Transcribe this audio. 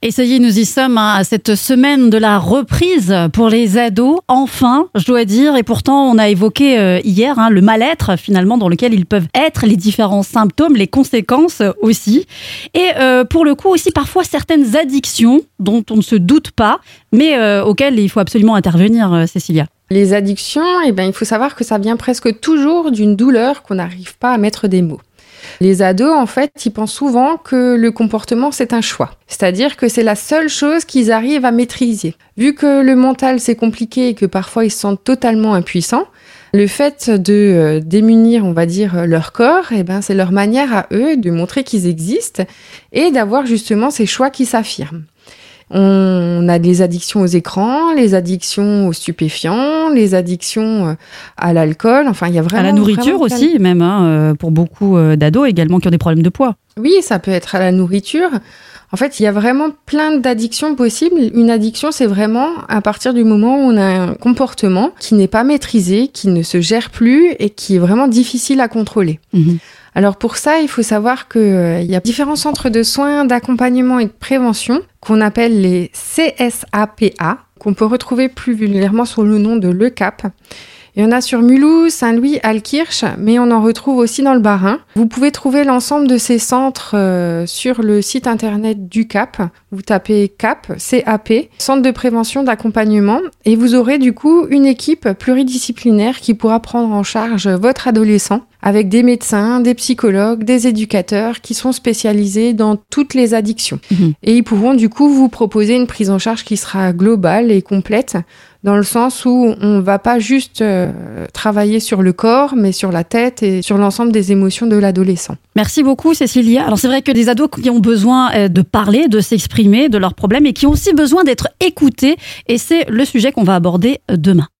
Et ça y est, nous y sommes hein, à cette semaine de la reprise pour les ados. Enfin, je dois dire, et pourtant on a évoqué euh, hier hein, le mal-être finalement dans lequel ils peuvent être, les différents symptômes, les conséquences aussi. Et euh, pour le coup aussi parfois certaines addictions dont on ne se doute pas, mais euh, auxquelles il faut absolument intervenir, Cécilia. Les addictions, eh ben, il faut savoir que ça vient presque toujours d'une douleur qu'on n'arrive pas à mettre des mots. Les ados, en fait, ils pensent souvent que le comportement, c'est un choix. C'est-à-dire que c'est la seule chose qu'ils arrivent à maîtriser. Vu que le mental, c'est compliqué et que parfois ils se sentent totalement impuissants, le fait de euh, démunir, on va dire, leur corps, eh ben, c'est leur manière à eux de montrer qu'ils existent et d'avoir justement ces choix qui s'affirment. On a des addictions aux écrans, les addictions aux stupéfiants, les addictions euh, à l'alcool. Enfin, il y a vraiment à la nourriture aussi, même hein, euh, pour beaucoup euh, d'ados également qui ont des problèmes de poids. Oui, ça peut être à la nourriture. En fait, il y a vraiment plein d'addictions possibles. Une addiction, c'est vraiment à partir du moment où on a un comportement qui n'est pas maîtrisé, qui ne se gère plus et qui est vraiment difficile à contrôler. Mhm. Alors pour ça, il faut savoir qu'il euh, y a différents centres de soins, d'accompagnement et de prévention qu'on appelle les CSAPA, qu'on peut retrouver plus vulgairement sous le nom de LECAP. Il y en a sur Mulhouse, Saint-Louis, Alkirch, mais on en retrouve aussi dans le Bas-Rhin. Vous pouvez trouver l'ensemble de ces centres euh, sur le site internet du CAP. Vous tapez CAP, CAP, Centre de prévention d'accompagnement, et vous aurez du coup une équipe pluridisciplinaire qui pourra prendre en charge votre adolescent avec des médecins, des psychologues, des éducateurs qui sont spécialisés dans toutes les addictions. Mhm. Et ils pourront du coup vous proposer une prise en charge qui sera globale et complète dans le sens où on va pas juste euh, travailler sur le corps, mais sur la tête et sur l'ensemble des émotions de l'adolescent. Merci beaucoup, Cécilia. Alors, c'est vrai que des ados qui ont besoin euh, de parler, de s'exprimer de leurs problèmes et qui ont aussi besoin d'être écoutés. Et c'est le sujet qu'on va aborder euh, demain.